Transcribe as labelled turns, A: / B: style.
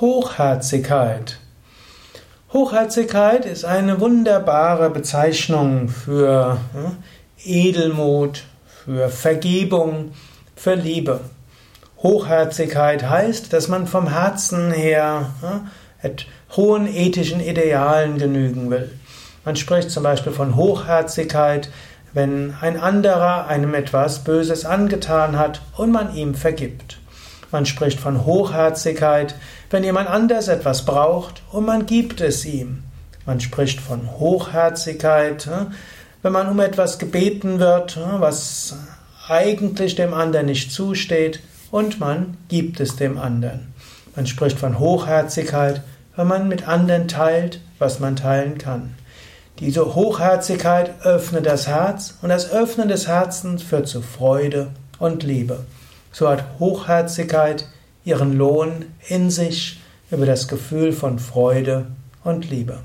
A: Hochherzigkeit. Hochherzigkeit ist eine wunderbare Bezeichnung für Edelmut, für Vergebung, für Liebe. Hochherzigkeit heißt, dass man vom Herzen her hohen ethischen Idealen genügen will. Man spricht zum Beispiel von Hochherzigkeit, wenn ein anderer einem etwas Böses angetan hat und man ihm vergibt. Man spricht von Hochherzigkeit, wenn jemand anders etwas braucht und man gibt es ihm. Man spricht von Hochherzigkeit, hm, wenn man um etwas gebeten wird, hm, was eigentlich dem anderen nicht zusteht und man gibt es dem anderen. Man spricht von Hochherzigkeit, wenn man mit anderen teilt, was man teilen kann. Diese Hochherzigkeit öffnet das Herz und das Öffnen des Herzens führt zu Freude und Liebe. So hat Hochherzigkeit ihren Lohn in sich über das Gefühl von Freude und Liebe.